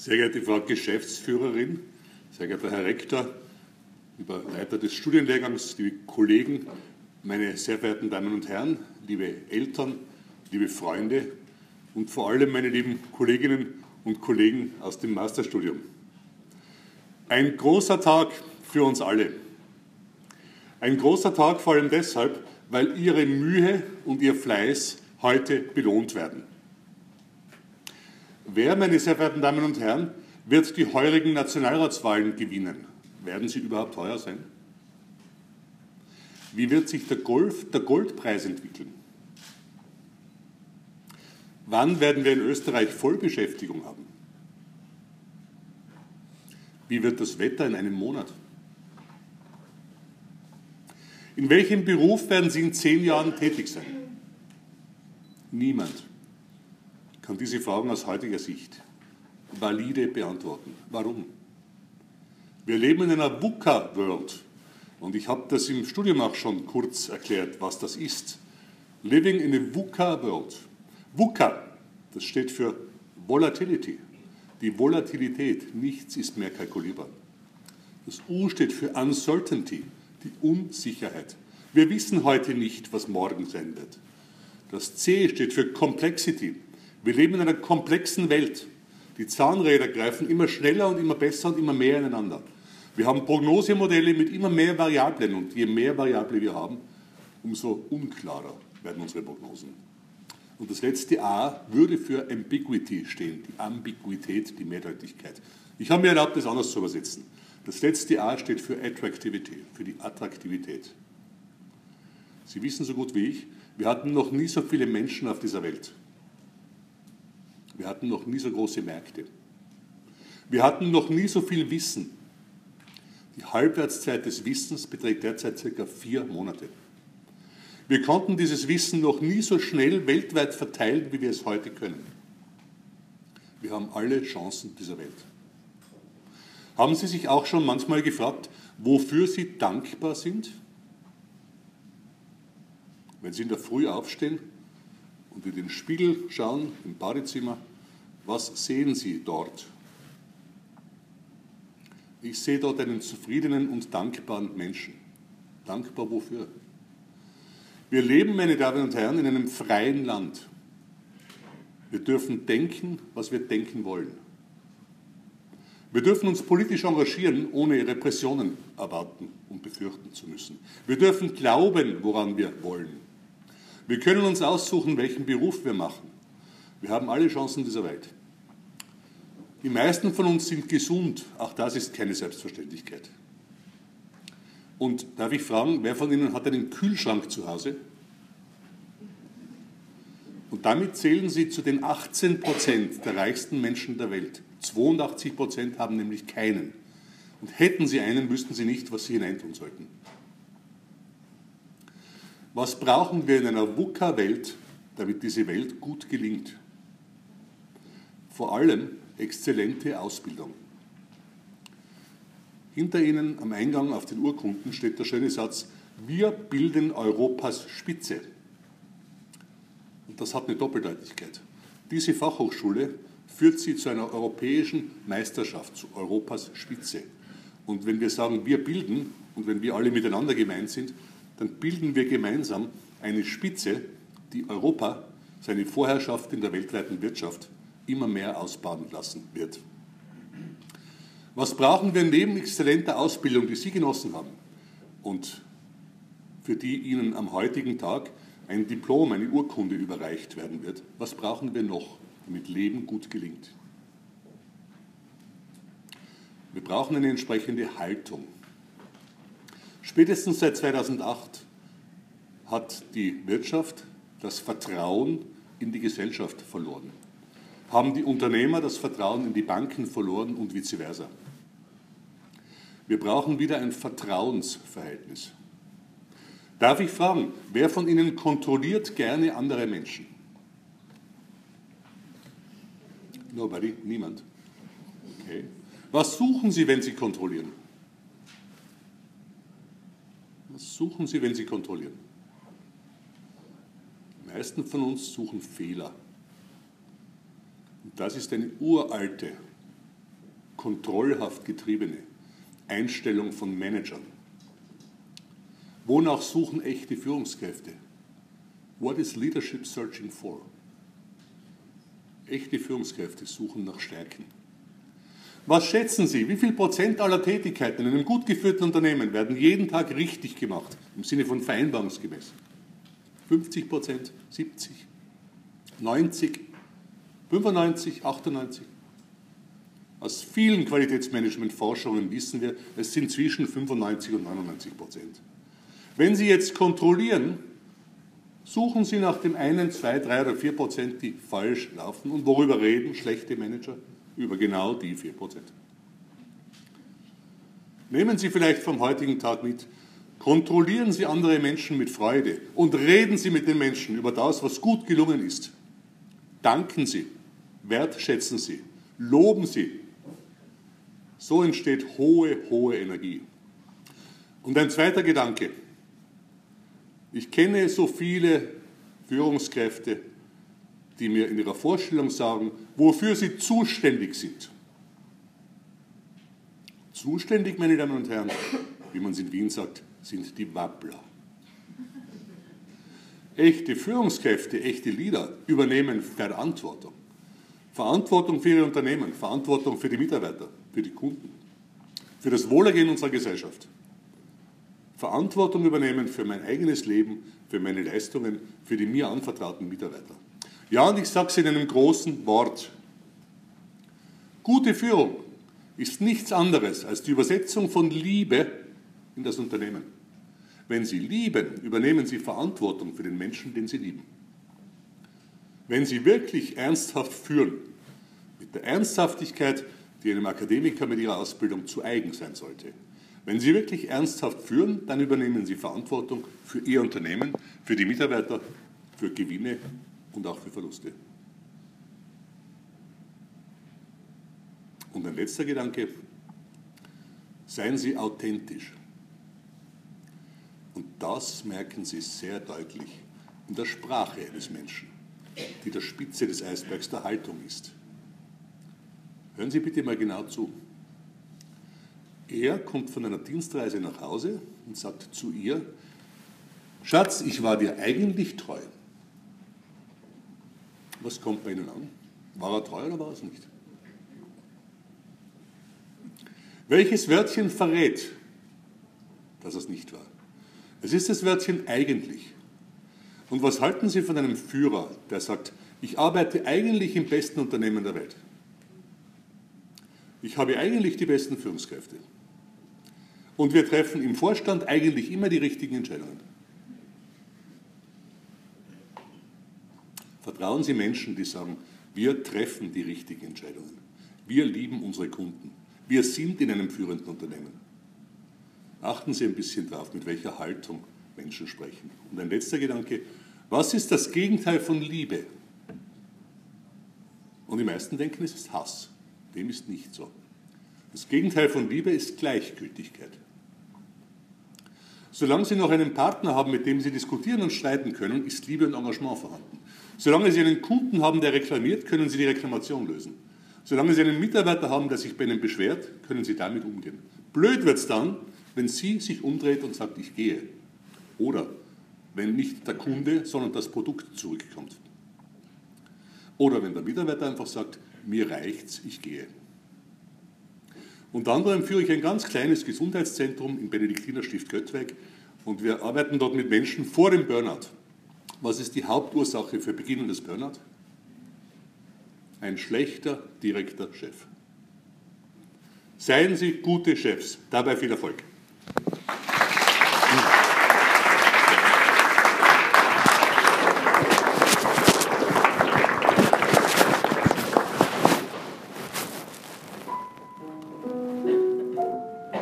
Sehr geehrte Frau Geschäftsführerin, sehr geehrter Herr Rektor, lieber Leiter des Studienlehrgangs, liebe Kollegen, meine sehr verehrten Damen und Herren, liebe Eltern, liebe Freunde und vor allem meine lieben Kolleginnen und Kollegen aus dem Masterstudium. Ein großer Tag für uns alle. Ein großer Tag vor allem deshalb, weil Ihre Mühe und Ihr Fleiß heute belohnt werden. Wer, meine sehr verehrten Damen und Herren, wird die heurigen Nationalratswahlen gewinnen? Werden sie überhaupt heuer sein? Wie wird sich der, Golf, der Goldpreis entwickeln? Wann werden wir in Österreich Vollbeschäftigung haben? Wie wird das Wetter in einem Monat? In welchem Beruf werden Sie in zehn Jahren tätig sein? Niemand kann diese Fragen aus heutiger Sicht valide beantworten. Warum? Wir leben in einer VUCA-World und ich habe das im Studium auch schon kurz erklärt, was das ist. Living in a VUCA-World. VUCA, das steht für Volatility. Die Volatilität, nichts ist mehr kalkulierbar. Das U steht für Uncertainty, die Unsicherheit. Wir wissen heute nicht, was morgen wird. Das C steht für Complexity, wir leben in einer komplexen Welt. Die Zahnräder greifen immer schneller und immer besser und immer mehr ineinander. Wir haben Prognosemodelle mit immer mehr Variablen und je mehr Variable wir haben, umso unklarer werden unsere Prognosen. Und das letzte A würde für Ambiguity stehen, die Ambiguität, die Mehrdeutigkeit. Ich habe mir erlaubt, das anders zu übersetzen. Das letzte A steht für Attractivity, für die Attraktivität. Sie wissen so gut wie ich, wir hatten noch nie so viele Menschen auf dieser Welt. Wir hatten noch nie so große Märkte. Wir hatten noch nie so viel Wissen. Die Halbwertszeit des Wissens beträgt derzeit circa vier Monate. Wir konnten dieses Wissen noch nie so schnell weltweit verteilen, wie wir es heute können. Wir haben alle Chancen dieser Welt. Haben Sie sich auch schon manchmal gefragt, wofür Sie dankbar sind? Wenn Sie in der Früh aufstehen und in den Spiegel schauen im Badezimmer was sehen Sie dort? Ich sehe dort einen zufriedenen und dankbaren Menschen. Dankbar wofür? Wir leben, meine Damen und Herren, in einem freien Land. Wir dürfen denken, was wir denken wollen. Wir dürfen uns politisch engagieren, ohne Repressionen erwarten und befürchten zu müssen. Wir dürfen glauben, woran wir wollen. Wir können uns aussuchen, welchen Beruf wir machen. Wir haben alle Chancen dieser Welt. Die meisten von uns sind gesund. Auch das ist keine Selbstverständlichkeit. Und darf ich fragen, wer von Ihnen hat einen Kühlschrank zu Hause? Und damit zählen Sie zu den 18 Prozent der reichsten Menschen der Welt. 82 Prozent haben nämlich keinen. Und hätten sie einen, wüssten sie nicht, was sie hineintun sollten. Was brauchen wir in einer VUCA-Welt, damit diese Welt gut gelingt? Vor allem exzellente Ausbildung. Hinter Ihnen am Eingang auf den Urkunden steht der schöne Satz, wir bilden Europas Spitze. Und das hat eine Doppeldeutigkeit. Diese Fachhochschule führt sie zu einer europäischen Meisterschaft, zu Europas Spitze. Und wenn wir sagen, wir bilden und wenn wir alle miteinander gemeint sind, dann bilden wir gemeinsam eine Spitze, die Europa seine Vorherrschaft in der weltweiten Wirtschaft immer mehr ausbauen lassen wird. Was brauchen wir neben exzellenter Ausbildung, die Sie genossen haben und für die Ihnen am heutigen Tag ein Diplom, eine Urkunde überreicht werden wird? Was brauchen wir noch, damit Leben gut gelingt? Wir brauchen eine entsprechende Haltung. Spätestens seit 2008 hat die Wirtschaft das Vertrauen in die Gesellschaft verloren. Haben die Unternehmer das Vertrauen in die Banken verloren und vice versa. Wir brauchen wieder ein Vertrauensverhältnis. Darf ich fragen, wer von Ihnen kontrolliert gerne andere Menschen? Nobody, niemand. Okay. Was suchen Sie, wenn Sie kontrollieren? Was suchen Sie, wenn Sie kontrollieren? Die meisten von uns suchen Fehler. Das ist eine uralte kontrollhaft getriebene Einstellung von Managern. Wonach suchen echte Führungskräfte? What is leadership searching for? Echte Führungskräfte suchen nach Stärken. Was schätzen Sie, wie viel Prozent aller Tätigkeiten in einem gut geführten Unternehmen werden jeden Tag richtig gemacht, im Sinne von vereinbarungsgemäß? 50 Prozent, 70, 90, 95, 98? Aus vielen Qualitätsmanagement-Forschungen wissen wir, es sind zwischen 95 und 99 Prozent. Wenn Sie jetzt kontrollieren, suchen Sie nach dem einen, zwei, drei oder vier Prozent, die falsch laufen. Und worüber reden schlechte Manager? Über genau die vier Prozent. Nehmen Sie vielleicht vom heutigen Tag mit, kontrollieren Sie andere Menschen mit Freude und reden Sie mit den Menschen über das, was gut gelungen ist. Danken Sie, wertschätzen Sie, loben Sie. So entsteht hohe, hohe Energie. Und ein zweiter Gedanke. Ich kenne so viele Führungskräfte, die mir in ihrer Vorstellung sagen, wofür sie zuständig sind. Zuständig, meine Damen und Herren, wie man es in Wien sagt, sind die Wappler. Echte Führungskräfte, echte Leader übernehmen Verantwortung. Verantwortung für ihre Unternehmen, Verantwortung für die Mitarbeiter, für die Kunden, für das Wohlergehen unserer Gesellschaft. Verantwortung übernehmen für mein eigenes Leben, für meine Leistungen, für die mir anvertrauten Mitarbeiter. Ja, und ich sage es in einem großen Wort. Gute Führung ist nichts anderes als die Übersetzung von Liebe in das Unternehmen. Wenn Sie lieben, übernehmen Sie Verantwortung für den Menschen, den Sie lieben. Wenn Sie wirklich ernsthaft führen, mit der Ernsthaftigkeit, die einem Akademiker mit ihrer Ausbildung zu eigen sein sollte, wenn Sie wirklich ernsthaft führen, dann übernehmen Sie Verantwortung für Ihr Unternehmen, für die Mitarbeiter, für Gewinne und auch für Verluste. Und ein letzter Gedanke, seien Sie authentisch. Und das merken Sie sehr deutlich in der Sprache eines Menschen, die der Spitze des Eisbergs der Haltung ist. Hören Sie bitte mal genau zu. Er kommt von einer Dienstreise nach Hause und sagt zu ihr, Schatz, ich war dir eigentlich treu. Was kommt bei Ihnen an? War er treu oder war es nicht? Welches Wörtchen verrät, dass es nicht war? Es ist das Wörtchen eigentlich. Und was halten Sie von einem Führer, der sagt, ich arbeite eigentlich im besten Unternehmen der Welt? Ich habe eigentlich die besten Führungskräfte. Und wir treffen im Vorstand eigentlich immer die richtigen Entscheidungen. Vertrauen Sie Menschen, die sagen, wir treffen die richtigen Entscheidungen. Wir lieben unsere Kunden. Wir sind in einem führenden Unternehmen. Achten Sie ein bisschen darauf, mit welcher Haltung Menschen sprechen. Und ein letzter Gedanke, was ist das Gegenteil von Liebe? Und die meisten denken, es ist Hass. Dem ist nicht so. Das Gegenteil von Liebe ist Gleichgültigkeit. Solange Sie noch einen Partner haben, mit dem Sie diskutieren und streiten können, ist Liebe und Engagement vorhanden. Solange Sie einen Kunden haben, der reklamiert, können Sie die Reklamation lösen. Solange Sie einen Mitarbeiter haben, der sich bei Ihnen beschwert, können Sie damit umgehen. Blöd wird es dann, wenn Sie sich umdreht und sagt, ich gehe. Oder wenn nicht der Kunde, sondern das Produkt zurückkommt. Oder wenn der Mitarbeiter einfach sagt, mir reicht's, ich gehe. Unter anderem führe ich ein ganz kleines Gesundheitszentrum im Benediktinerstift Göttweg und wir arbeiten dort mit Menschen vor dem Burnout. Was ist die Hauptursache für beginnendes Burnout? Ein schlechter direkter Chef. Seien Sie gute Chefs, dabei viel Erfolg.